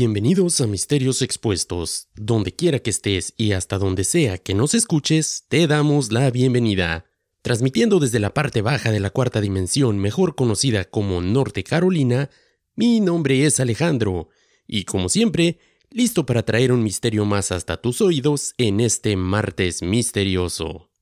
Bienvenidos a Misterios Expuestos. Donde quiera que estés y hasta donde sea que nos escuches, te damos la bienvenida. Transmitiendo desde la parte baja de la cuarta dimensión, mejor conocida como Norte Carolina, mi nombre es Alejandro, y como siempre, listo para traer un misterio más hasta tus oídos en este martes misterioso.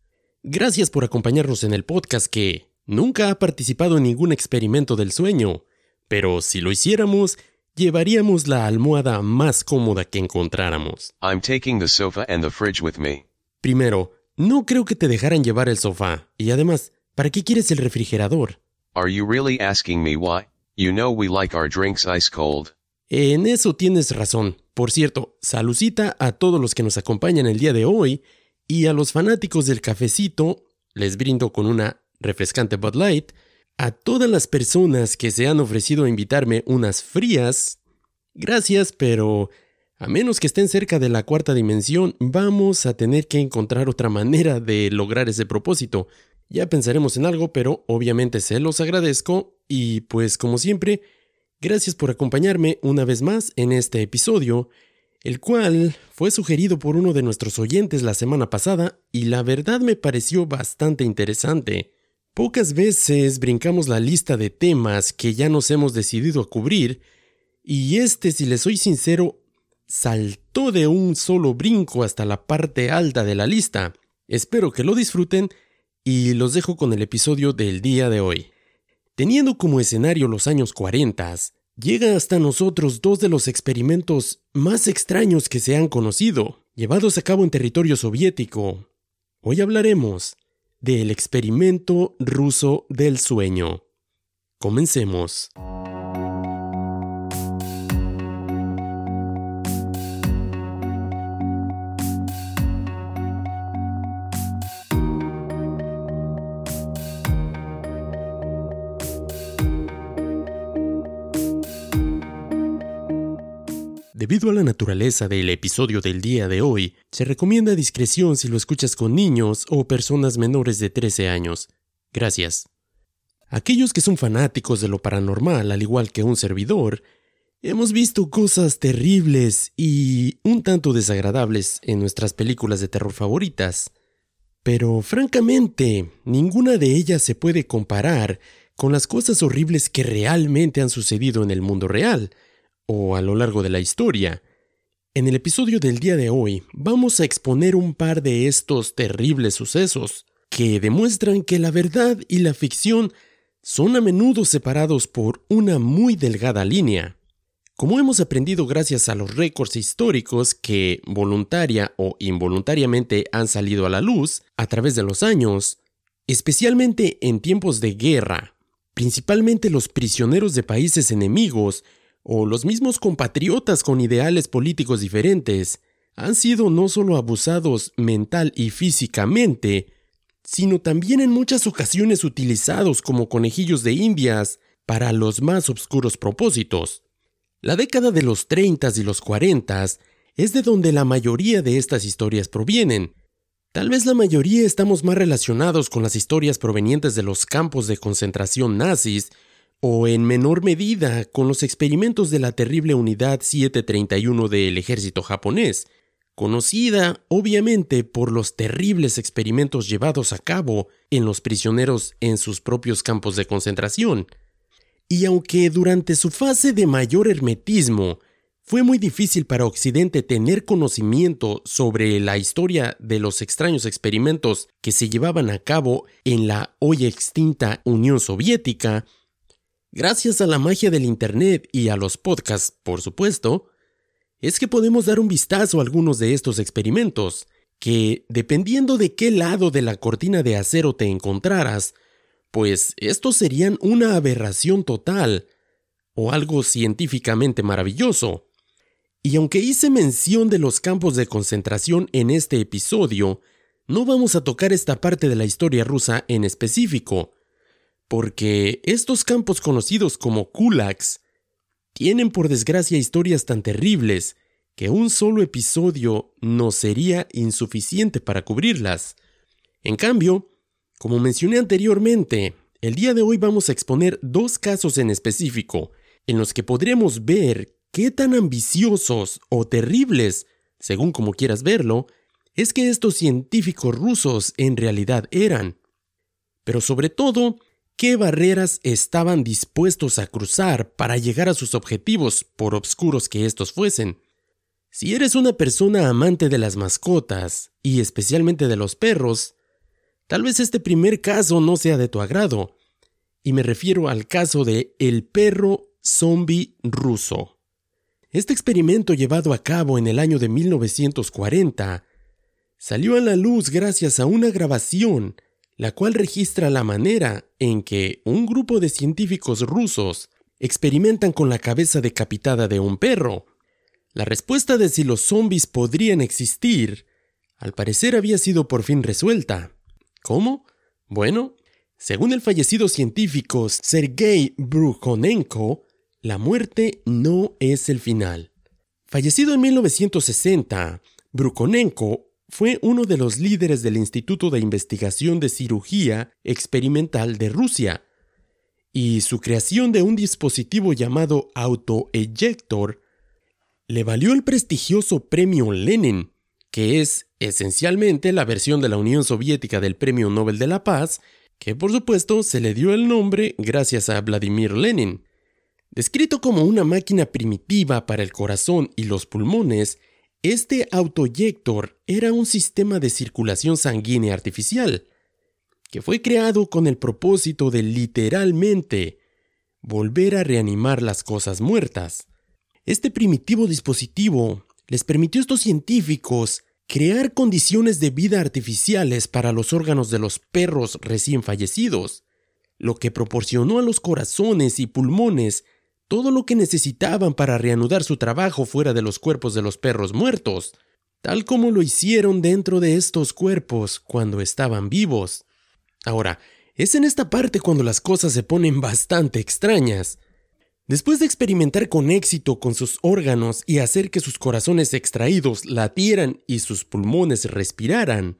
Gracias por acompañarnos en el podcast que nunca ha participado en ningún experimento del sueño, pero si lo hiciéramos, llevaríamos la almohada más cómoda que encontráramos. I'm taking the sofa and the fridge with me. Primero, no creo que te dejaran llevar el sofá, y además, ¿para qué quieres el refrigerador? Are you really asking me why? You know we like our drinks ice cold. En eso tienes razón. Por cierto, salucita a todos los que nos acompañan el día de hoy y a los fanáticos del cafecito, les brindo con una refrescante Bud Light, a todas las personas que se han ofrecido a invitarme unas frías, gracias, pero a menos que estén cerca de la cuarta dimensión, vamos a tener que encontrar otra manera de lograr ese propósito. Ya pensaremos en algo, pero obviamente se los agradezco y pues como siempre, gracias por acompañarme una vez más en este episodio, el cual fue sugerido por uno de nuestros oyentes la semana pasada y la verdad me pareció bastante interesante. Pocas veces brincamos la lista de temas que ya nos hemos decidido a cubrir, y este, si le soy sincero, saltó de un solo brinco hasta la parte alta de la lista. Espero que lo disfruten y los dejo con el episodio del día de hoy. Teniendo como escenario los años 40, llega hasta nosotros dos de los experimentos más extraños que se han conocido, llevados a cabo en territorio soviético. Hoy hablaremos del experimento ruso del sueño. Comencemos. Debido a la naturaleza del episodio del día de hoy, se recomienda discreción si lo escuchas con niños o personas menores de 13 años. Gracias. Aquellos que son fanáticos de lo paranormal, al igual que un servidor, hemos visto cosas terribles y un tanto desagradables en nuestras películas de terror favoritas. Pero francamente, ninguna de ellas se puede comparar con las cosas horribles que realmente han sucedido en el mundo real, o a lo largo de la historia. En el episodio del día de hoy vamos a exponer un par de estos terribles sucesos que demuestran que la verdad y la ficción son a menudo separados por una muy delgada línea. Como hemos aprendido gracias a los récords históricos que voluntaria o involuntariamente han salido a la luz a través de los años, especialmente en tiempos de guerra, principalmente los prisioneros de países enemigos o los mismos compatriotas con ideales políticos diferentes han sido no solo abusados mental y físicamente, sino también en muchas ocasiones utilizados como conejillos de indias para los más obscuros propósitos. La década de los 30 y los 40 es de donde la mayoría de estas historias provienen. Tal vez la mayoría estamos más relacionados con las historias provenientes de los campos de concentración nazis o en menor medida con los experimentos de la terrible Unidad 731 del ejército japonés, conocida obviamente por los terribles experimentos llevados a cabo en los prisioneros en sus propios campos de concentración. Y aunque durante su fase de mayor hermetismo fue muy difícil para Occidente tener conocimiento sobre la historia de los extraños experimentos que se llevaban a cabo en la hoy extinta Unión Soviética, gracias a la magia del Internet y a los podcasts, por supuesto, es que podemos dar un vistazo a algunos de estos experimentos, que, dependiendo de qué lado de la cortina de acero te encontraras, pues estos serían una aberración total, o algo científicamente maravilloso. Y aunque hice mención de los campos de concentración en este episodio, no vamos a tocar esta parte de la historia rusa en específico, porque estos campos conocidos como kulaks tienen por desgracia historias tan terribles que un solo episodio no sería insuficiente para cubrirlas. En cambio, como mencioné anteriormente, el día de hoy vamos a exponer dos casos en específico en los que podremos ver qué tan ambiciosos o terribles, según como quieras verlo, es que estos científicos rusos en realidad eran. Pero sobre todo, qué barreras estaban dispuestos a cruzar para llegar a sus objetivos, por obscuros que estos fuesen. Si eres una persona amante de las mascotas, y especialmente de los perros, tal vez este primer caso no sea de tu agrado, y me refiero al caso de el perro zombie ruso. Este experimento llevado a cabo en el año de 1940 salió a la luz gracias a una grabación la cual registra la manera en que un grupo de científicos rusos experimentan con la cabeza decapitada de un perro. La respuesta de si los zombies podrían existir, al parecer había sido por fin resuelta. ¿Cómo? Bueno, según el fallecido científico Sergei Brukhonenko, la muerte no es el final. Fallecido en 1960, Brukhonenko fue uno de los líderes del Instituto de Investigación de Cirugía Experimental de Rusia, y su creación de un dispositivo llamado autoeyector le valió el prestigioso premio Lenin, que es esencialmente la versión de la Unión Soviética del Premio Nobel de la Paz, que por supuesto se le dio el nombre gracias a Vladimir Lenin. Descrito como una máquina primitiva para el corazón y los pulmones, este autoyector era un sistema de circulación sanguínea artificial, que fue creado con el propósito de literalmente volver a reanimar las cosas muertas. Este primitivo dispositivo les permitió a estos científicos crear condiciones de vida artificiales para los órganos de los perros recién fallecidos, lo que proporcionó a los corazones y pulmones todo lo que necesitaban para reanudar su trabajo fuera de los cuerpos de los perros muertos, tal como lo hicieron dentro de estos cuerpos cuando estaban vivos. Ahora, es en esta parte cuando las cosas se ponen bastante extrañas. Después de experimentar con éxito con sus órganos y hacer que sus corazones extraídos latieran y sus pulmones respiraran,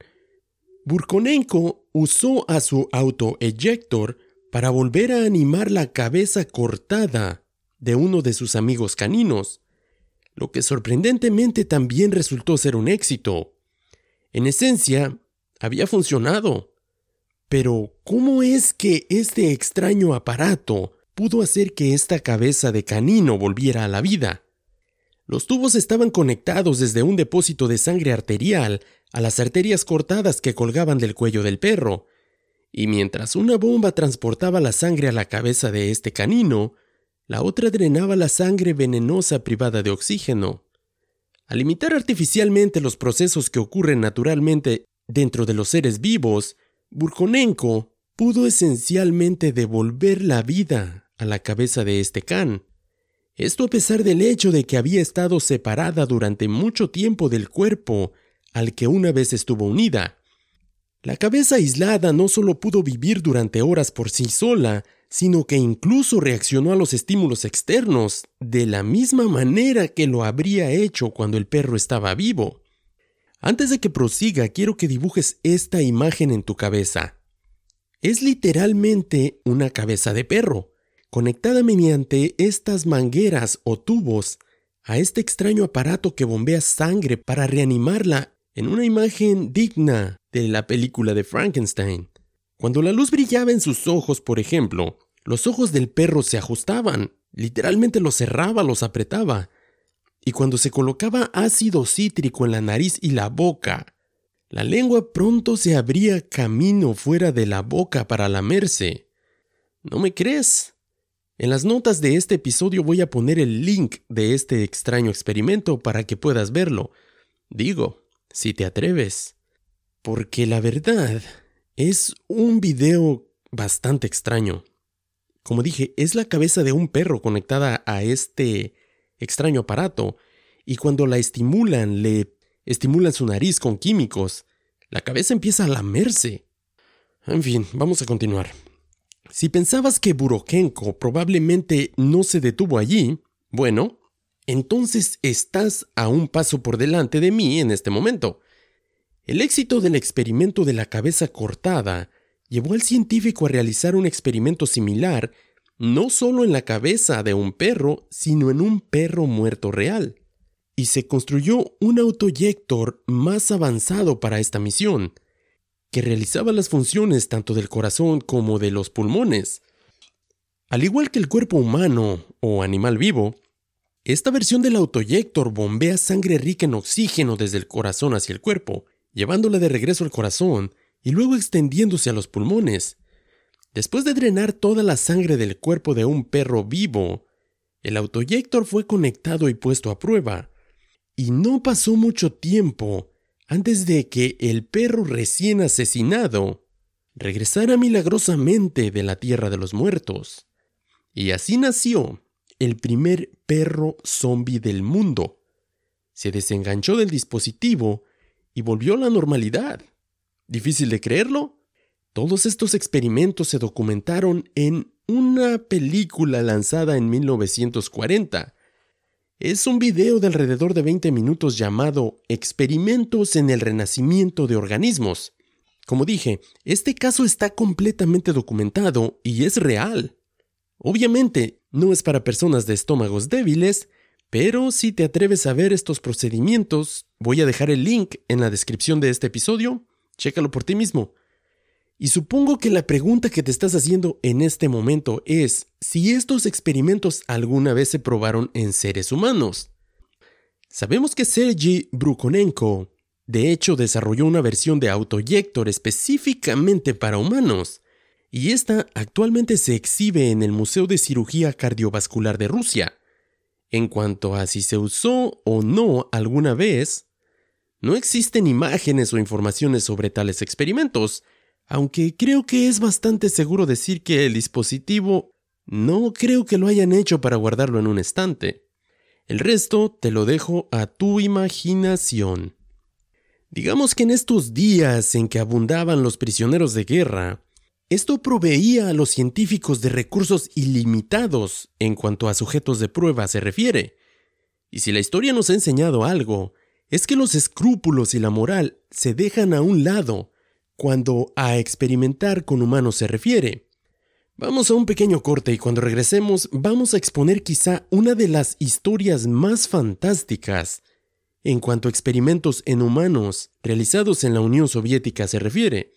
Burkonenko usó a su autoeyector para volver a animar la cabeza cortada de uno de sus amigos caninos, lo que sorprendentemente también resultó ser un éxito. En esencia, había funcionado. Pero, ¿cómo es que este extraño aparato pudo hacer que esta cabeza de canino volviera a la vida? Los tubos estaban conectados desde un depósito de sangre arterial a las arterias cortadas que colgaban del cuello del perro, y mientras una bomba transportaba la sangre a la cabeza de este canino, la otra drenaba la sangre venenosa privada de oxígeno. Al limitar artificialmente los procesos que ocurren naturalmente dentro de los seres vivos, Burkonenko pudo esencialmente devolver la vida a la cabeza de este can. Esto a pesar del hecho de que había estado separada durante mucho tiempo del cuerpo al que una vez estuvo unida. La cabeza aislada no solo pudo vivir durante horas por sí sola, sino que incluso reaccionó a los estímulos externos de la misma manera que lo habría hecho cuando el perro estaba vivo. Antes de que prosiga, quiero que dibujes esta imagen en tu cabeza. Es literalmente una cabeza de perro, conectada mediante estas mangueras o tubos a este extraño aparato que bombea sangre para reanimarla en una imagen digna de la película de Frankenstein. Cuando la luz brillaba en sus ojos, por ejemplo, los ojos del perro se ajustaban, literalmente los cerraba, los apretaba. Y cuando se colocaba ácido cítrico en la nariz y la boca, la lengua pronto se abría camino fuera de la boca para lamerse. ¿No me crees? En las notas de este episodio voy a poner el link de este extraño experimento para que puedas verlo. Digo, si te atreves. Porque la verdad es un video bastante extraño. Como dije, es la cabeza de un perro conectada a este extraño aparato, y cuando la estimulan, le estimulan su nariz con químicos, la cabeza empieza a lamerse. En fin, vamos a continuar. Si pensabas que Burokenko probablemente no se detuvo allí, bueno, entonces estás a un paso por delante de mí en este momento. El éxito del experimento de la cabeza cortada llevó al científico a realizar un experimento similar no solo en la cabeza de un perro, sino en un perro muerto real. Y se construyó un autoyector más avanzado para esta misión, que realizaba las funciones tanto del corazón como de los pulmones. Al igual que el cuerpo humano o animal vivo, esta versión del autoyector bombea sangre rica en oxígeno desde el corazón hacia el cuerpo, llevándola de regreso al corazón y luego extendiéndose a los pulmones. Después de drenar toda la sangre del cuerpo de un perro vivo, el autoyector fue conectado y puesto a prueba. Y no pasó mucho tiempo antes de que el perro recién asesinado regresara milagrosamente de la tierra de los muertos. Y así nació el primer perro zombie del mundo. Se desenganchó del dispositivo y volvió a la normalidad. ¿Difícil de creerlo? Todos estos experimentos se documentaron en una película lanzada en 1940. Es un video de alrededor de 20 minutos llamado Experimentos en el Renacimiento de Organismos. Como dije, este caso está completamente documentado y es real. Obviamente, no es para personas de estómagos débiles, pero si te atreves a ver estos procedimientos, voy a dejar el link en la descripción de este episodio, chécalo por ti mismo. Y supongo que la pregunta que te estás haciendo en este momento es si estos experimentos alguna vez se probaron en seres humanos. Sabemos que Sergei Brukonenko, de hecho, desarrolló una versión de autoyector específicamente para humanos, y esta actualmente se exhibe en el Museo de Cirugía Cardiovascular de Rusia. En cuanto a si se usó o no alguna vez, no existen imágenes o informaciones sobre tales experimentos, aunque creo que es bastante seguro decir que el dispositivo no creo que lo hayan hecho para guardarlo en un estante. El resto te lo dejo a tu imaginación. Digamos que en estos días en que abundaban los prisioneros de guerra, esto proveía a los científicos de recursos ilimitados en cuanto a sujetos de prueba se refiere. Y si la historia nos ha enseñado algo, es que los escrúpulos y la moral se dejan a un lado cuando a experimentar con humanos se refiere. Vamos a un pequeño corte y cuando regresemos vamos a exponer quizá una de las historias más fantásticas en cuanto a experimentos en humanos realizados en la Unión Soviética se refiere.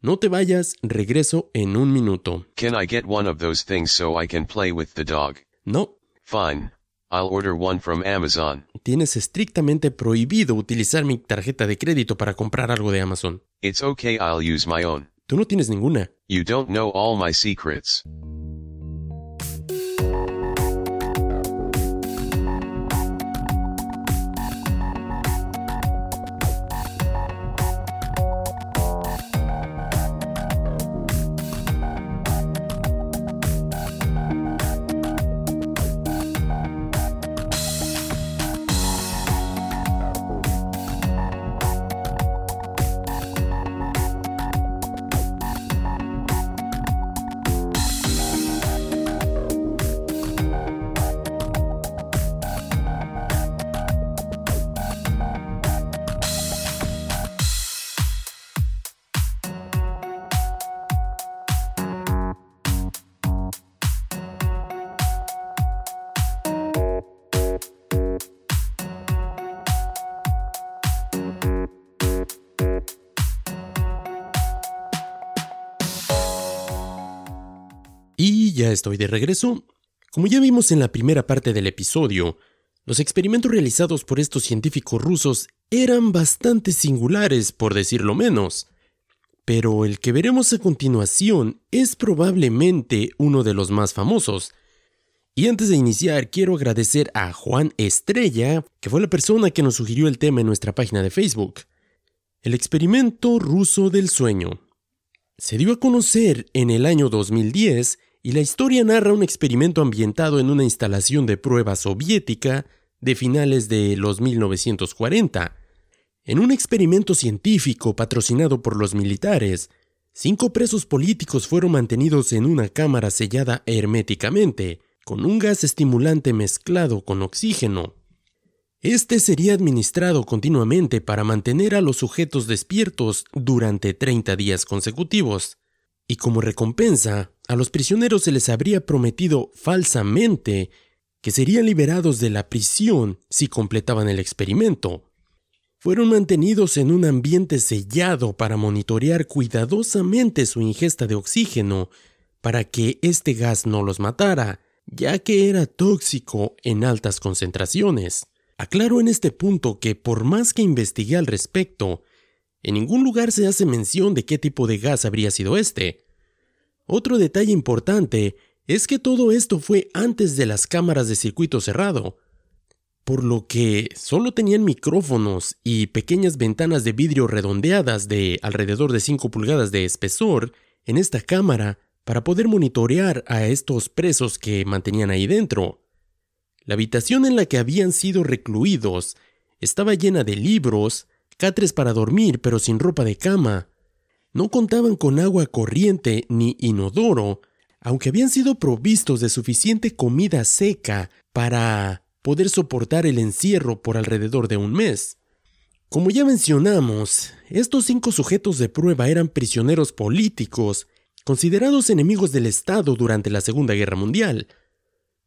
No te vayas, regreso en un minuto. Can I get one of those things so I can play with the dog? No, Fine. I'll order one from Amazon. tienes estrictamente prohibido utilizar mi tarjeta de crédito para comprar algo de Amazon. It's okay, I'll use my own. Tú no tienes ninguna. You don't know all my secrets. Estoy de regreso. Como ya vimos en la primera parte del episodio, los experimentos realizados por estos científicos rusos eran bastante singulares, por decirlo menos. Pero el que veremos a continuación es probablemente uno de los más famosos. Y antes de iniciar, quiero agradecer a Juan Estrella, que fue la persona que nos sugirió el tema en nuestra página de Facebook. El experimento ruso del sueño. Se dio a conocer en el año 2010 y la historia narra un experimento ambientado en una instalación de prueba soviética de finales de los 1940. En un experimento científico patrocinado por los militares, cinco presos políticos fueron mantenidos en una cámara sellada herméticamente, con un gas estimulante mezclado con oxígeno. Este sería administrado continuamente para mantener a los sujetos despiertos durante 30 días consecutivos, y como recompensa a los prisioneros se les habría prometido falsamente que serían liberados de la prisión si completaban el experimento. Fueron mantenidos en un ambiente sellado para monitorear cuidadosamente su ingesta de oxígeno para que este gas no los matara, ya que era tóxico en altas concentraciones. Aclaro en este punto que por más que investigué al respecto, en ningún lugar se hace mención de qué tipo de gas habría sido este. Otro detalle importante es que todo esto fue antes de las cámaras de circuito cerrado, por lo que solo tenían micrófonos y pequeñas ventanas de vidrio redondeadas de alrededor de 5 pulgadas de espesor en esta cámara para poder monitorear a estos presos que mantenían ahí dentro. La habitación en la que habían sido recluidos estaba llena de libros, catres para dormir pero sin ropa de cama. No contaban con agua corriente ni inodoro, aunque habían sido provistos de suficiente comida seca para poder soportar el encierro por alrededor de un mes. Como ya mencionamos, estos cinco sujetos de prueba eran prisioneros políticos, considerados enemigos del Estado durante la Segunda Guerra Mundial.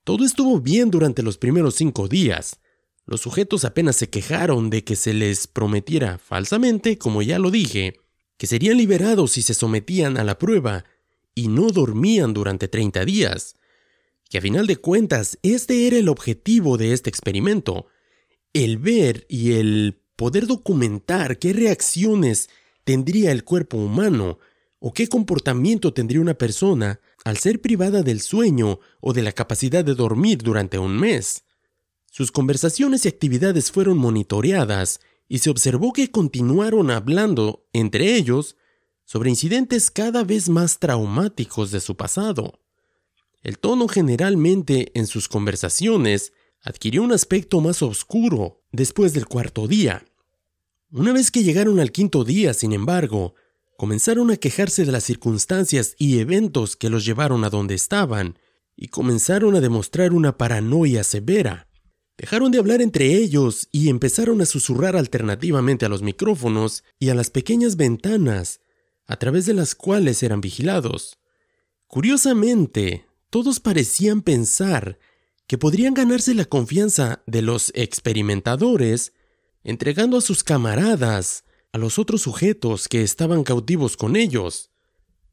Todo estuvo bien durante los primeros cinco días. Los sujetos apenas se quejaron de que se les prometiera falsamente, como ya lo dije, que serían liberados si se sometían a la prueba y no dormían durante 30 días. Que a final de cuentas, este era el objetivo de este experimento, el ver y el poder documentar qué reacciones tendría el cuerpo humano o qué comportamiento tendría una persona al ser privada del sueño o de la capacidad de dormir durante un mes. Sus conversaciones y actividades fueron monitoreadas y se observó que continuaron hablando, entre ellos, sobre incidentes cada vez más traumáticos de su pasado. El tono generalmente en sus conversaciones adquirió un aspecto más oscuro después del cuarto día. Una vez que llegaron al quinto día, sin embargo, comenzaron a quejarse de las circunstancias y eventos que los llevaron a donde estaban, y comenzaron a demostrar una paranoia severa. Dejaron de hablar entre ellos y empezaron a susurrar alternativamente a los micrófonos y a las pequeñas ventanas a través de las cuales eran vigilados. Curiosamente, todos parecían pensar que podrían ganarse la confianza de los experimentadores entregando a sus camaradas a los otros sujetos que estaban cautivos con ellos.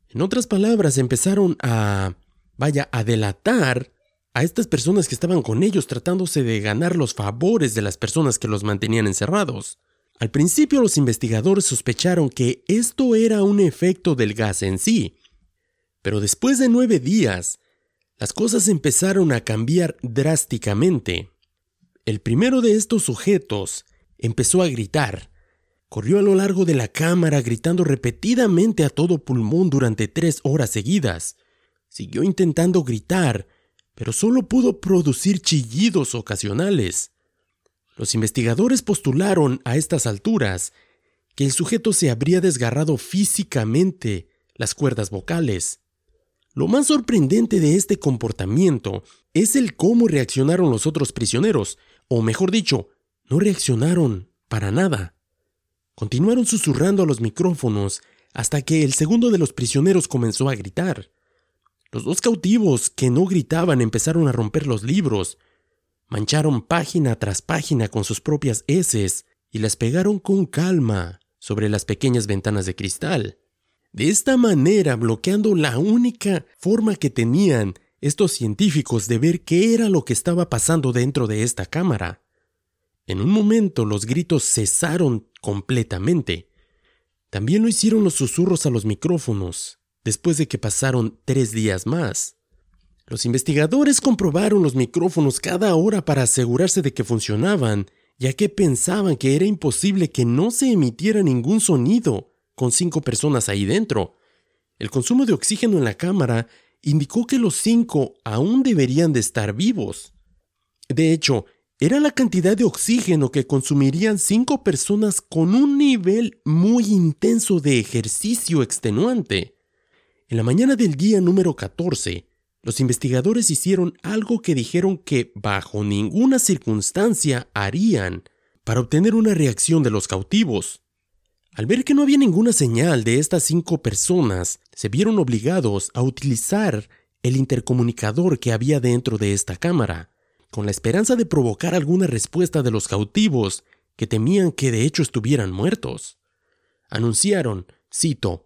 En otras palabras, empezaron a, vaya, a delatar a estas personas que estaban con ellos tratándose de ganar los favores de las personas que los mantenían encerrados. Al principio los investigadores sospecharon que esto era un efecto del gas en sí, pero después de nueve días, las cosas empezaron a cambiar drásticamente. El primero de estos sujetos empezó a gritar. Corrió a lo largo de la cámara gritando repetidamente a todo pulmón durante tres horas seguidas. Siguió intentando gritar, pero solo pudo producir chillidos ocasionales. Los investigadores postularon a estas alturas que el sujeto se habría desgarrado físicamente las cuerdas vocales. Lo más sorprendente de este comportamiento es el cómo reaccionaron los otros prisioneros, o mejor dicho, no reaccionaron para nada. Continuaron susurrando a los micrófonos hasta que el segundo de los prisioneros comenzó a gritar. Los dos cautivos que no gritaban empezaron a romper los libros, mancharon página tras página con sus propias heces y las pegaron con calma sobre las pequeñas ventanas de cristal. De esta manera, bloqueando la única forma que tenían estos científicos de ver qué era lo que estaba pasando dentro de esta cámara. En un momento los gritos cesaron completamente. También lo hicieron los susurros a los micrófonos, después de que pasaron tres días más. Los investigadores comprobaron los micrófonos cada hora para asegurarse de que funcionaban, ya que pensaban que era imposible que no se emitiera ningún sonido con cinco personas ahí dentro. El consumo de oxígeno en la cámara indicó que los cinco aún deberían de estar vivos. De hecho, era la cantidad de oxígeno que consumirían cinco personas con un nivel muy intenso de ejercicio extenuante. En la mañana del día número 14, los investigadores hicieron algo que dijeron que bajo ninguna circunstancia harían para obtener una reacción de los cautivos. Al ver que no había ninguna señal de estas cinco personas, se vieron obligados a utilizar el intercomunicador que había dentro de esta cámara, con la esperanza de provocar alguna respuesta de los cautivos que temían que de hecho estuvieran muertos. Anunciaron, cito,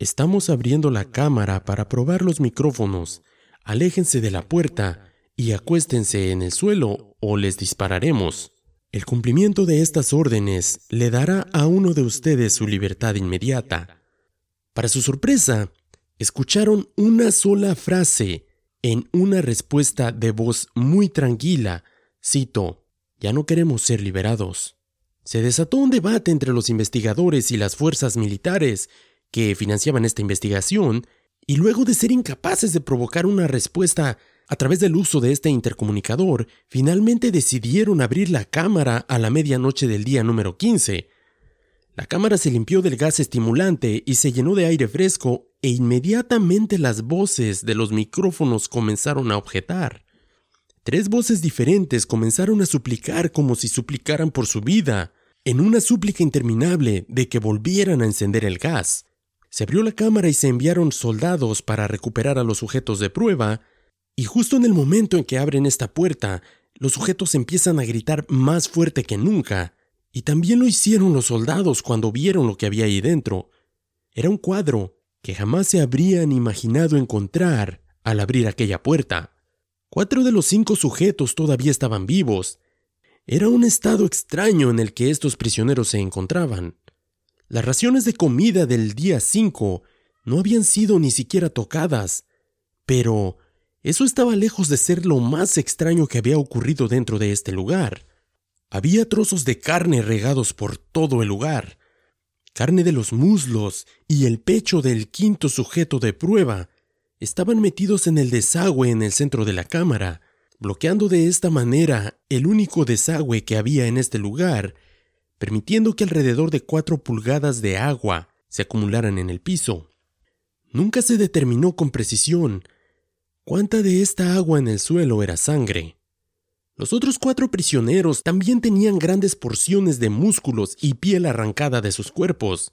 Estamos abriendo la cámara para probar los micrófonos. Aléjense de la puerta y acuéstense en el suelo o les dispararemos. El cumplimiento de estas órdenes le dará a uno de ustedes su libertad inmediata. Para su sorpresa, escucharon una sola frase en una respuesta de voz muy tranquila. Cito, ya no queremos ser liberados. Se desató un debate entre los investigadores y las fuerzas militares que financiaban esta investigación, y luego de ser incapaces de provocar una respuesta a través del uso de este intercomunicador, finalmente decidieron abrir la cámara a la medianoche del día número 15. La cámara se limpió del gas estimulante y se llenó de aire fresco e inmediatamente las voces de los micrófonos comenzaron a objetar. Tres voces diferentes comenzaron a suplicar como si suplicaran por su vida, en una súplica interminable de que volvieran a encender el gas. Se abrió la cámara y se enviaron soldados para recuperar a los sujetos de prueba, y justo en el momento en que abren esta puerta, los sujetos empiezan a gritar más fuerte que nunca, y también lo hicieron los soldados cuando vieron lo que había ahí dentro. Era un cuadro que jamás se habrían imaginado encontrar al abrir aquella puerta. Cuatro de los cinco sujetos todavía estaban vivos. Era un estado extraño en el que estos prisioneros se encontraban. Las raciones de comida del día 5 no habían sido ni siquiera tocadas, pero eso estaba lejos de ser lo más extraño que había ocurrido dentro de este lugar. Había trozos de carne regados por todo el lugar, carne de los muslos y el pecho del quinto sujeto de prueba estaban metidos en el desagüe en el centro de la cámara, bloqueando de esta manera el único desagüe que había en este lugar permitiendo que alrededor de cuatro pulgadas de agua se acumularan en el piso. Nunca se determinó con precisión cuánta de esta agua en el suelo era sangre. Los otros cuatro prisioneros también tenían grandes porciones de músculos y piel arrancada de sus cuerpos.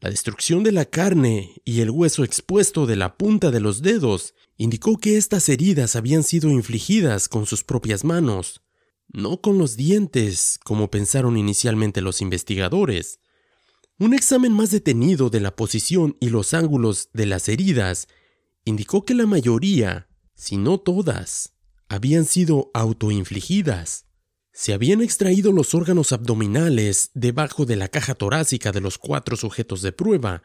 La destrucción de la carne y el hueso expuesto de la punta de los dedos indicó que estas heridas habían sido infligidas con sus propias manos no con los dientes, como pensaron inicialmente los investigadores. Un examen más detenido de la posición y los ángulos de las heridas indicó que la mayoría, si no todas, habían sido autoinfligidas. Se habían extraído los órganos abdominales debajo de la caja torácica de los cuatro sujetos de prueba,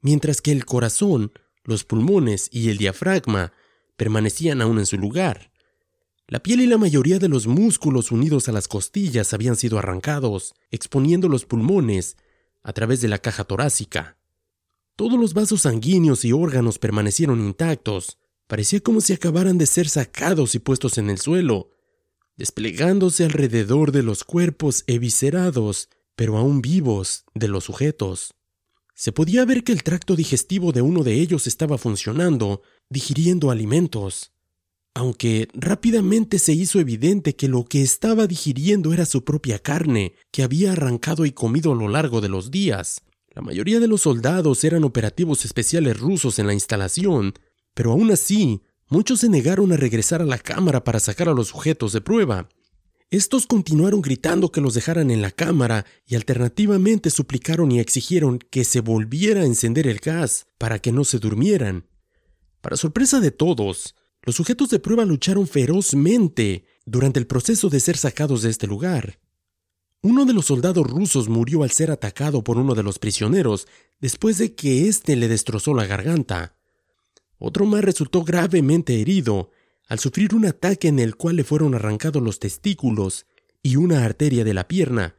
mientras que el corazón, los pulmones y el diafragma permanecían aún en su lugar. La piel y la mayoría de los músculos unidos a las costillas habían sido arrancados, exponiendo los pulmones a través de la caja torácica. Todos los vasos sanguíneos y órganos permanecieron intactos. Parecía como si acabaran de ser sacados y puestos en el suelo, desplegándose alrededor de los cuerpos eviscerados, pero aún vivos, de los sujetos. Se podía ver que el tracto digestivo de uno de ellos estaba funcionando, digiriendo alimentos aunque rápidamente se hizo evidente que lo que estaba digiriendo era su propia carne, que había arrancado y comido a lo largo de los días. La mayoría de los soldados eran operativos especiales rusos en la instalación, pero aún así, muchos se negaron a regresar a la cámara para sacar a los sujetos de prueba. Estos continuaron gritando que los dejaran en la cámara y alternativamente suplicaron y exigieron que se volviera a encender el gas para que no se durmieran. Para sorpresa de todos, los sujetos de prueba lucharon ferozmente durante el proceso de ser sacados de este lugar. Uno de los soldados rusos murió al ser atacado por uno de los prisioneros después de que éste le destrozó la garganta. Otro más resultó gravemente herido al sufrir un ataque en el cual le fueron arrancados los testículos y una arteria de la pierna.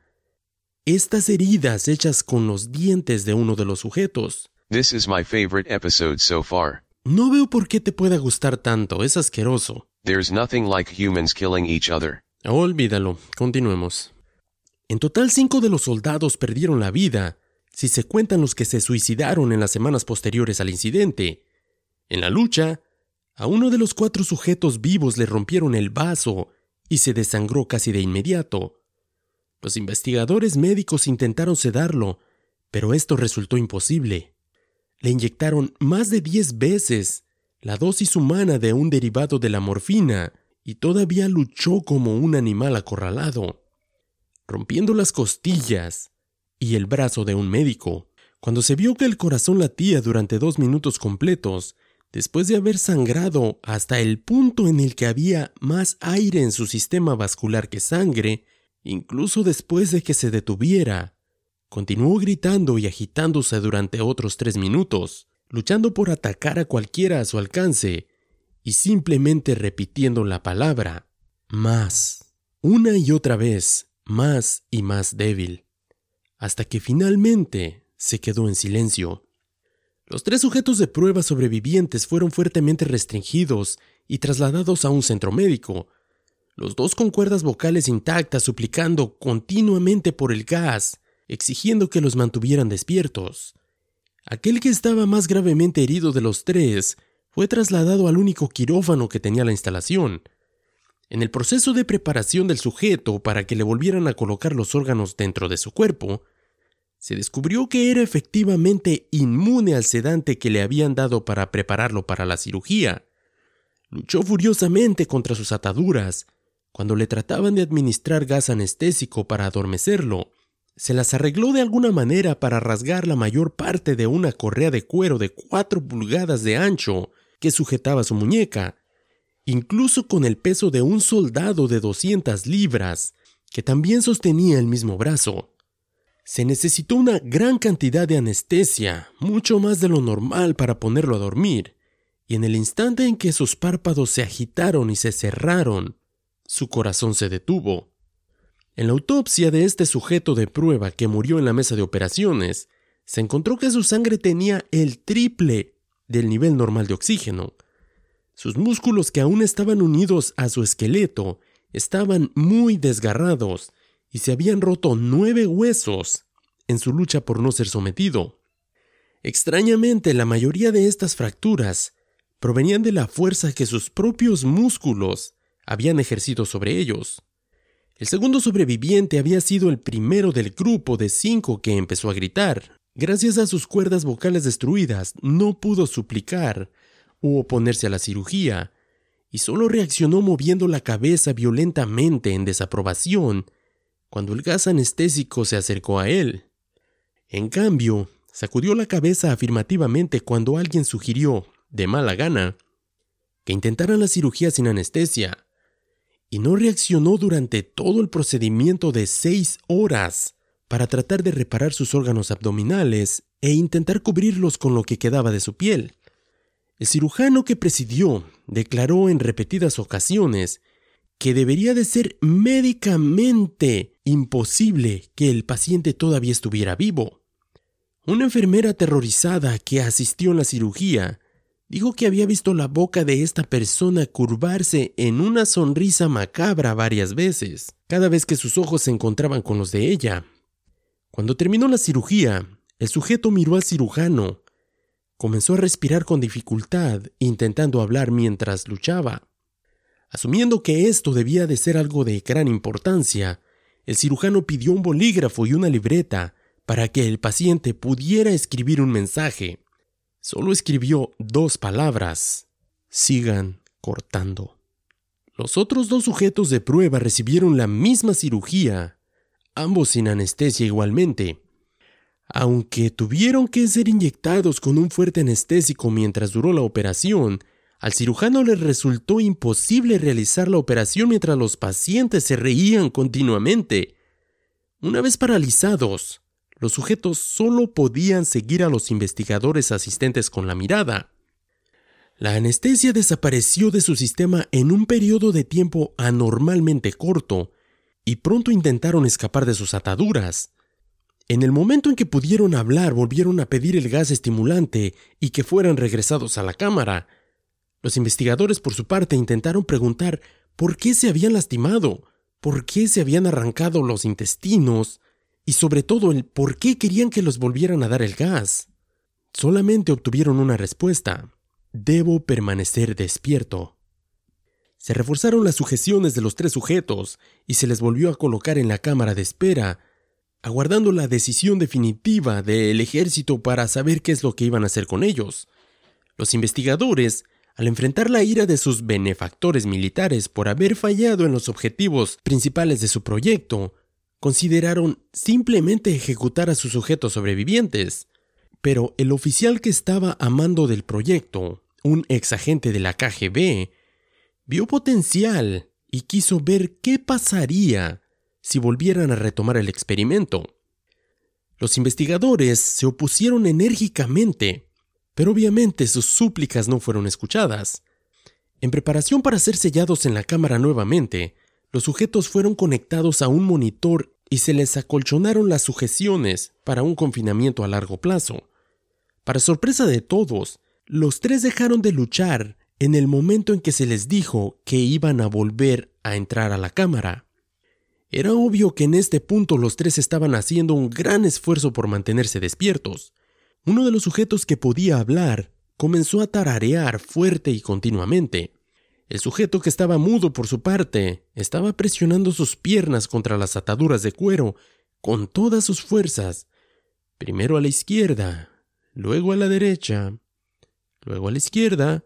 Estas heridas hechas con los dientes de uno de los sujetos. This is my favorite episode so far. No veo por qué te pueda gustar tanto, es asqueroso. There's nothing like humans killing each other. Olvídalo, continuemos. En total cinco de los soldados perdieron la vida, si se cuentan los que se suicidaron en las semanas posteriores al incidente. En la lucha, a uno de los cuatro sujetos vivos le rompieron el vaso y se desangró casi de inmediato. Los investigadores médicos intentaron sedarlo, Pero esto resultó imposible. Le inyectaron más de 10 veces la dosis humana de un derivado de la morfina y todavía luchó como un animal acorralado, rompiendo las costillas y el brazo de un médico. Cuando se vio que el corazón latía durante dos minutos completos, después de haber sangrado hasta el punto en el que había más aire en su sistema vascular que sangre, incluso después de que se detuviera, continuó gritando y agitándose durante otros tres minutos, luchando por atacar a cualquiera a su alcance, y simplemente repitiendo la palabra más, una y otra vez, más y más débil, hasta que finalmente se quedó en silencio. Los tres sujetos de prueba sobrevivientes fueron fuertemente restringidos y trasladados a un centro médico, los dos con cuerdas vocales intactas suplicando continuamente por el gas, exigiendo que los mantuvieran despiertos. Aquel que estaba más gravemente herido de los tres fue trasladado al único quirófano que tenía la instalación. En el proceso de preparación del sujeto para que le volvieran a colocar los órganos dentro de su cuerpo, se descubrió que era efectivamente inmune al sedante que le habían dado para prepararlo para la cirugía. Luchó furiosamente contra sus ataduras. Cuando le trataban de administrar gas anestésico para adormecerlo, se las arregló de alguna manera para rasgar la mayor parte de una correa de cuero de cuatro pulgadas de ancho que sujetaba su muñeca, incluso con el peso de un soldado de 200 libras, que también sostenía el mismo brazo. Se necesitó una gran cantidad de anestesia, mucho más de lo normal para ponerlo a dormir, y en el instante en que sus párpados se agitaron y se cerraron, su corazón se detuvo. En la autopsia de este sujeto de prueba que murió en la mesa de operaciones, se encontró que su sangre tenía el triple del nivel normal de oxígeno. Sus músculos que aún estaban unidos a su esqueleto estaban muy desgarrados y se habían roto nueve huesos en su lucha por no ser sometido. Extrañamente, la mayoría de estas fracturas provenían de la fuerza que sus propios músculos habían ejercido sobre ellos. El segundo sobreviviente había sido el primero del grupo de cinco que empezó a gritar. Gracias a sus cuerdas vocales destruidas, no pudo suplicar u oponerse a la cirugía, y solo reaccionó moviendo la cabeza violentamente en desaprobación cuando el gas anestésico se acercó a él. En cambio, sacudió la cabeza afirmativamente cuando alguien sugirió, de mala gana, que intentaran la cirugía sin anestesia, y no reaccionó durante todo el procedimiento de seis horas para tratar de reparar sus órganos abdominales e intentar cubrirlos con lo que quedaba de su piel. El cirujano que presidió declaró en repetidas ocasiones que debería de ser médicamente imposible que el paciente todavía estuviera vivo. Una enfermera aterrorizada que asistió en la cirugía dijo que había visto la boca de esta persona curvarse en una sonrisa macabra varias veces, cada vez que sus ojos se encontraban con los de ella. Cuando terminó la cirugía, el sujeto miró al cirujano. Comenzó a respirar con dificultad, intentando hablar mientras luchaba. Asumiendo que esto debía de ser algo de gran importancia, el cirujano pidió un bolígrafo y una libreta para que el paciente pudiera escribir un mensaje. Solo escribió dos palabras. Sigan cortando. Los otros dos sujetos de prueba recibieron la misma cirugía ambos sin anestesia igualmente. Aunque tuvieron que ser inyectados con un fuerte anestésico mientras duró la operación, al cirujano le resultó imposible realizar la operación mientras los pacientes se reían continuamente. Una vez paralizados, los sujetos solo podían seguir a los investigadores asistentes con la mirada. La anestesia desapareció de su sistema en un periodo de tiempo anormalmente corto, y pronto intentaron escapar de sus ataduras. En el momento en que pudieron hablar, volvieron a pedir el gas estimulante y que fueran regresados a la cámara. Los investigadores, por su parte, intentaron preguntar por qué se habían lastimado, por qué se habían arrancado los intestinos y sobre todo el por qué querían que los volvieran a dar el gas. Solamente obtuvieron una respuesta. Debo permanecer despierto. Se reforzaron las sujeciones de los tres sujetos y se les volvió a colocar en la cámara de espera, aguardando la decisión definitiva del ejército para saber qué es lo que iban a hacer con ellos. Los investigadores, al enfrentar la ira de sus benefactores militares por haber fallado en los objetivos principales de su proyecto, consideraron simplemente ejecutar a sus sujetos sobrevivientes. Pero el oficial que estaba a mando del proyecto, un ex agente de la KGB, vio potencial y quiso ver qué pasaría si volvieran a retomar el experimento. Los investigadores se opusieron enérgicamente, pero obviamente sus súplicas no fueron escuchadas. En preparación para ser sellados en la cámara nuevamente, los sujetos fueron conectados a un monitor y se les acolchonaron las sujeciones para un confinamiento a largo plazo. Para sorpresa de todos, los tres dejaron de luchar en el momento en que se les dijo que iban a volver a entrar a la cámara. Era obvio que en este punto los tres estaban haciendo un gran esfuerzo por mantenerse despiertos. Uno de los sujetos que podía hablar comenzó a tararear fuerte y continuamente. El sujeto que estaba mudo por su parte estaba presionando sus piernas contra las ataduras de cuero con todas sus fuerzas, primero a la izquierda, luego a la derecha, luego a la izquierda,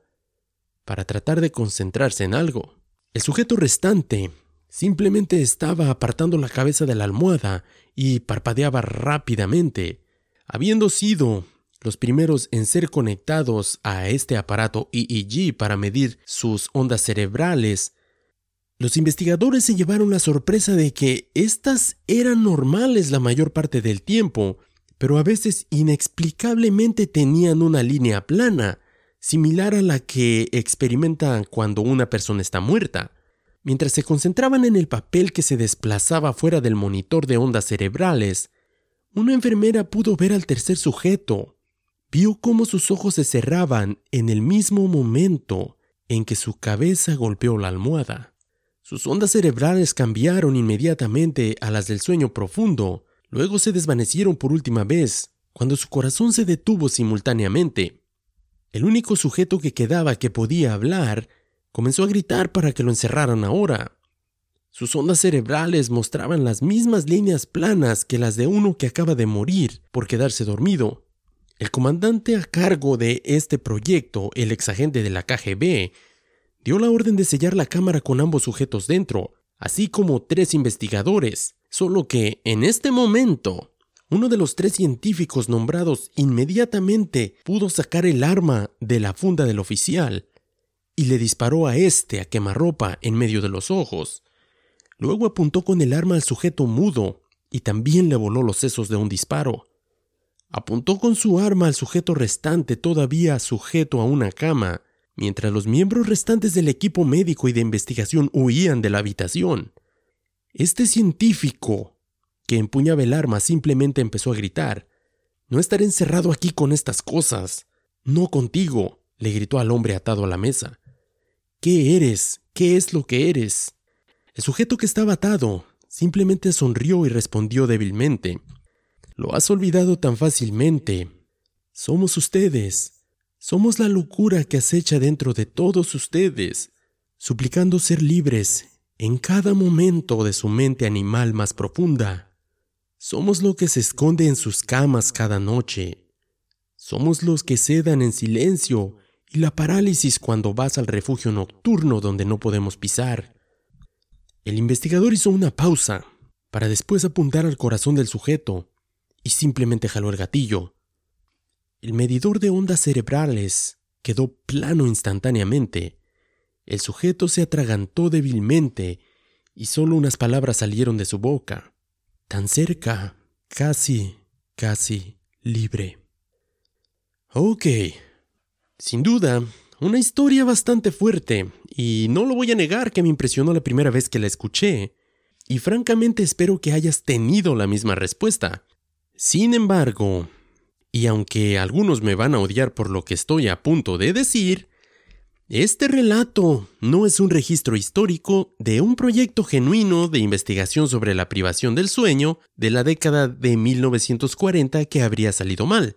para tratar de concentrarse en algo. El sujeto restante Simplemente estaba apartando la cabeza de la almohada y parpadeaba rápidamente. Habiendo sido los primeros en ser conectados a este aparato EEG para medir sus ondas cerebrales, los investigadores se llevaron la sorpresa de que éstas eran normales la mayor parte del tiempo, pero a veces inexplicablemente tenían una línea plana, similar a la que experimentan cuando una persona está muerta. Mientras se concentraban en el papel que se desplazaba fuera del monitor de ondas cerebrales, una enfermera pudo ver al tercer sujeto. Vio cómo sus ojos se cerraban en el mismo momento en que su cabeza golpeó la almohada. Sus ondas cerebrales cambiaron inmediatamente a las del sueño profundo, luego se desvanecieron por última vez, cuando su corazón se detuvo simultáneamente. El único sujeto que quedaba que podía hablar comenzó a gritar para que lo encerraran ahora. Sus ondas cerebrales mostraban las mismas líneas planas que las de uno que acaba de morir por quedarse dormido. El comandante a cargo de este proyecto, el exagente de la KGB, dio la orden de sellar la cámara con ambos sujetos dentro, así como tres investigadores, solo que en este momento uno de los tres científicos nombrados inmediatamente pudo sacar el arma de la funda del oficial y le disparó a este a quemarropa en medio de los ojos. Luego apuntó con el arma al sujeto mudo y también le voló los sesos de un disparo. Apuntó con su arma al sujeto restante todavía sujeto a una cama, mientras los miembros restantes del equipo médico y de investigación huían de la habitación. Este científico, que empuñaba el arma, simplemente empezó a gritar. No estaré encerrado aquí con estas cosas. No contigo, le gritó al hombre atado a la mesa. ¿Qué eres? ¿Qué es lo que eres? El sujeto que estaba atado simplemente sonrió y respondió débilmente. Lo has olvidado tan fácilmente. Somos ustedes. Somos la locura que acecha dentro de todos ustedes, suplicando ser libres en cada momento de su mente animal más profunda. Somos lo que se esconde en sus camas cada noche. Somos los que sedan en silencio y la parálisis cuando vas al refugio nocturno donde no podemos pisar. El investigador hizo una pausa para después apuntar al corazón del sujeto y simplemente jaló el gatillo. El medidor de ondas cerebrales quedó plano instantáneamente. El sujeto se atragantó débilmente y solo unas palabras salieron de su boca. Tan cerca, casi, casi libre. Ok, sin duda, una historia bastante fuerte, y no lo voy a negar que me impresionó la primera vez que la escuché, y francamente espero que hayas tenido la misma respuesta. Sin embargo, y aunque algunos me van a odiar por lo que estoy a punto de decir, este relato no es un registro histórico de un proyecto genuino de investigación sobre la privación del sueño de la década de 1940 que habría salido mal.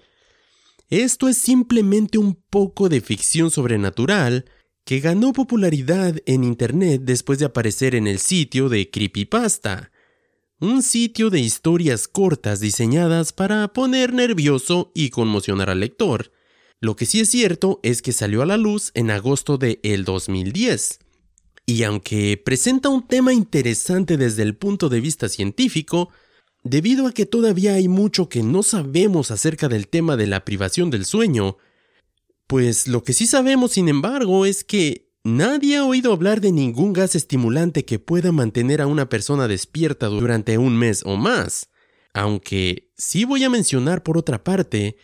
Esto es simplemente un poco de ficción sobrenatural que ganó popularidad en Internet después de aparecer en el sitio de Creepypasta, un sitio de historias cortas diseñadas para poner nervioso y conmocionar al lector. Lo que sí es cierto es que salió a la luz en agosto de el 2010. Y aunque presenta un tema interesante desde el punto de vista científico, debido a que todavía hay mucho que no sabemos acerca del tema de la privación del sueño, pues lo que sí sabemos, sin embargo, es que nadie ha oído hablar de ningún gas estimulante que pueda mantener a una persona despierta durante un mes o más. Aunque sí voy a mencionar por otra parte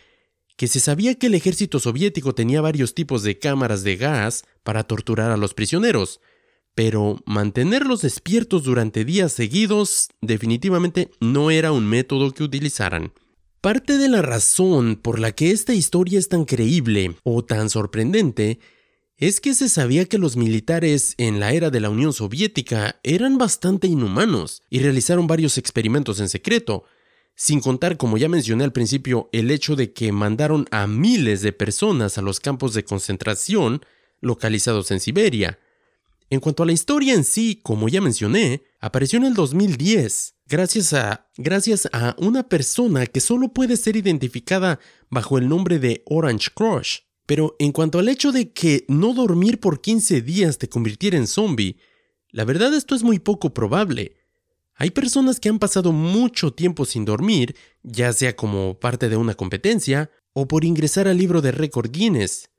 que se sabía que el ejército soviético tenía varios tipos de cámaras de gas para torturar a los prisioneros, pero mantenerlos despiertos durante días seguidos definitivamente no era un método que utilizaran. Parte de la razón por la que esta historia es tan creíble o tan sorprendente es que se sabía que los militares en la era de la Unión Soviética eran bastante inhumanos y realizaron varios experimentos en secreto, sin contar, como ya mencioné al principio, el hecho de que mandaron a miles de personas a los campos de concentración localizados en Siberia, en cuanto a la historia en sí, como ya mencioné, apareció en el 2010, gracias a, gracias a una persona que solo puede ser identificada bajo el nombre de Orange Crush. Pero en cuanto al hecho de que no dormir por 15 días te convirtiera en zombie, la verdad esto es muy poco probable. Hay personas que han pasado mucho tiempo sin dormir, ya sea como parte de una competencia o por ingresar al libro de récord Guinness,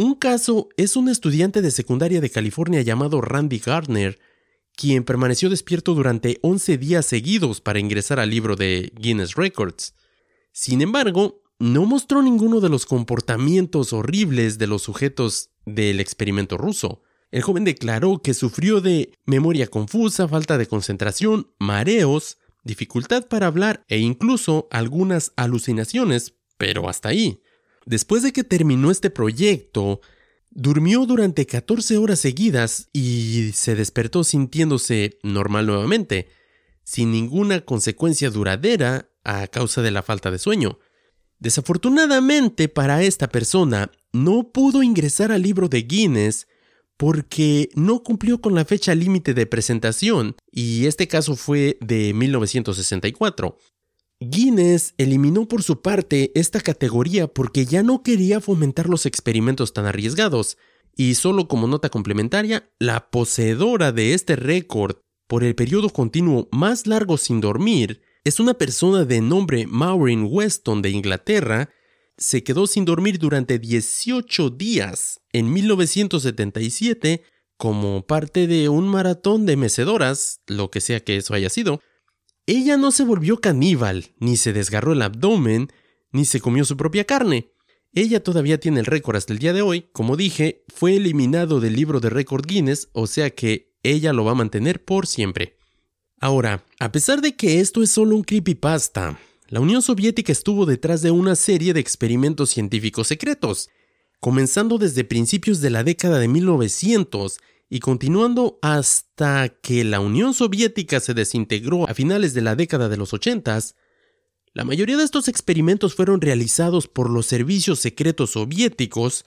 un caso es un estudiante de secundaria de California llamado Randy Gardner, quien permaneció despierto durante 11 días seguidos para ingresar al libro de Guinness Records. Sin embargo, no mostró ninguno de los comportamientos horribles de los sujetos del experimento ruso. El joven declaró que sufrió de memoria confusa, falta de concentración, mareos, dificultad para hablar e incluso algunas alucinaciones, pero hasta ahí. Después de que terminó este proyecto, durmió durante 14 horas seguidas y se despertó sintiéndose normal nuevamente, sin ninguna consecuencia duradera a causa de la falta de sueño. Desafortunadamente para esta persona, no pudo ingresar al libro de Guinness porque no cumplió con la fecha límite de presentación, y este caso fue de 1964. Guinness eliminó por su parte esta categoría porque ya no quería fomentar los experimentos tan arriesgados, y solo como nota complementaria, la poseedora de este récord por el periodo continuo más largo sin dormir es una persona de nombre Maureen Weston de Inglaterra, se quedó sin dormir durante 18 días en 1977 como parte de un maratón de mecedoras, lo que sea que eso haya sido, ella no se volvió caníbal, ni se desgarró el abdomen, ni se comió su propia carne. Ella todavía tiene el récord hasta el día de hoy, como dije, fue eliminado del libro de récord Guinness, o sea que ella lo va a mantener por siempre. Ahora, a pesar de que esto es solo un creepypasta, la Unión Soviética estuvo detrás de una serie de experimentos científicos secretos, comenzando desde principios de la década de 1900 y continuando hasta que la Unión Soviética se desintegró a finales de la década de los 80, la mayoría de estos experimentos fueron realizados por los servicios secretos soviéticos,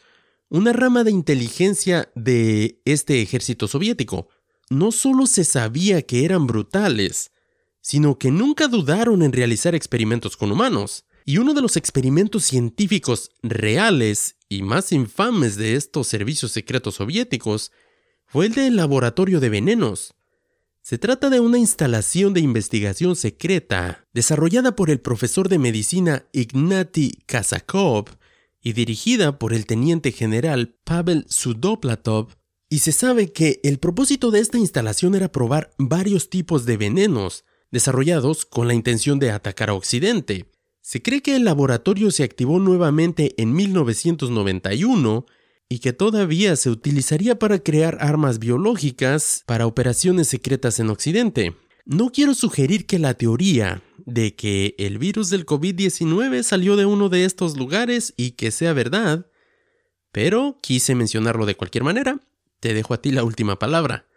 una rama de inteligencia de este ejército soviético. No solo se sabía que eran brutales, sino que nunca dudaron en realizar experimentos con humanos. Y uno de los experimentos científicos reales y más infames de estos servicios secretos soviéticos fue el del Laboratorio de Venenos. Se trata de una instalación de investigación secreta desarrollada por el profesor de medicina Ignati Kazakov y dirigida por el teniente general Pavel Sudoplatov, y se sabe que el propósito de esta instalación era probar varios tipos de venenos desarrollados con la intención de atacar a Occidente. Se cree que el laboratorio se activó nuevamente en 1991 y que todavía se utilizaría para crear armas biológicas para operaciones secretas en Occidente. No quiero sugerir que la teoría de que el virus del COVID-19 salió de uno de estos lugares y que sea verdad, pero quise mencionarlo de cualquier manera. Te dejo a ti la última palabra.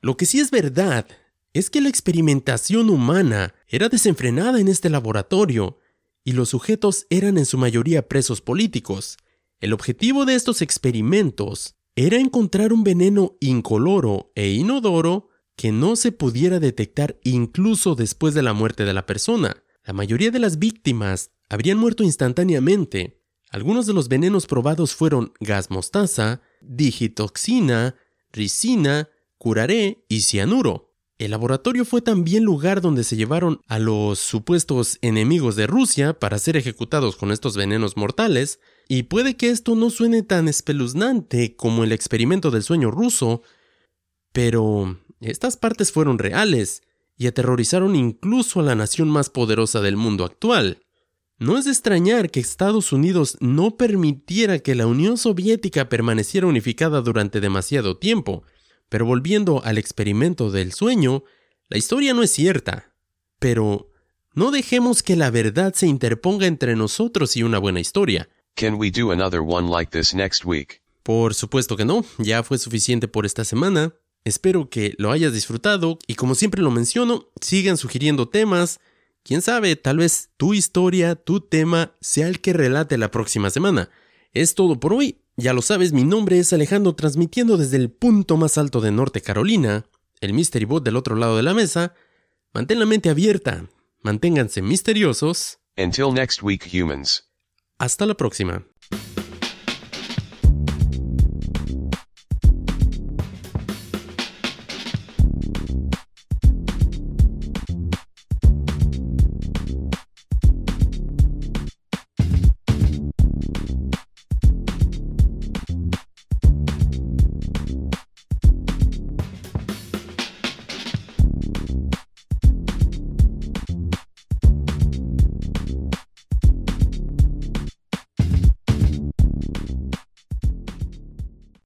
Lo que sí es verdad es que la experimentación humana era desenfrenada en este laboratorio y los sujetos eran en su mayoría presos políticos. El objetivo de estos experimentos era encontrar un veneno incoloro e inodoro que no se pudiera detectar incluso después de la muerte de la persona. La mayoría de las víctimas habrían muerto instantáneamente. Algunos de los venenos probados fueron gas mostaza, digitoxina, ricina, curaré y cianuro. El laboratorio fue también lugar donde se llevaron a los supuestos enemigos de Rusia para ser ejecutados con estos venenos mortales, y puede que esto no suene tan espeluznante como el experimento del sueño ruso, pero estas partes fueron reales y aterrorizaron incluso a la nación más poderosa del mundo actual. No es de extrañar que Estados Unidos no permitiera que la Unión Soviética permaneciera unificada durante demasiado tiempo, pero volviendo al experimento del sueño, la historia no es cierta. Pero no dejemos que la verdad se interponga entre nosotros y una buena historia. Can we do another one like this next week? Por supuesto que no, ya fue suficiente por esta semana. Espero que lo hayas disfrutado y como siempre lo menciono, sigan sugiriendo temas. Quién sabe, tal vez tu historia, tu tema sea el que relate la próxima semana. Es todo por hoy. Ya lo sabes, mi nombre es Alejandro transmitiendo desde el punto más alto de Norte Carolina, el Mystery Bot del otro lado de la mesa. Mantén la mente abierta, manténganse misteriosos. Until next week, humans. Hasta la próxima.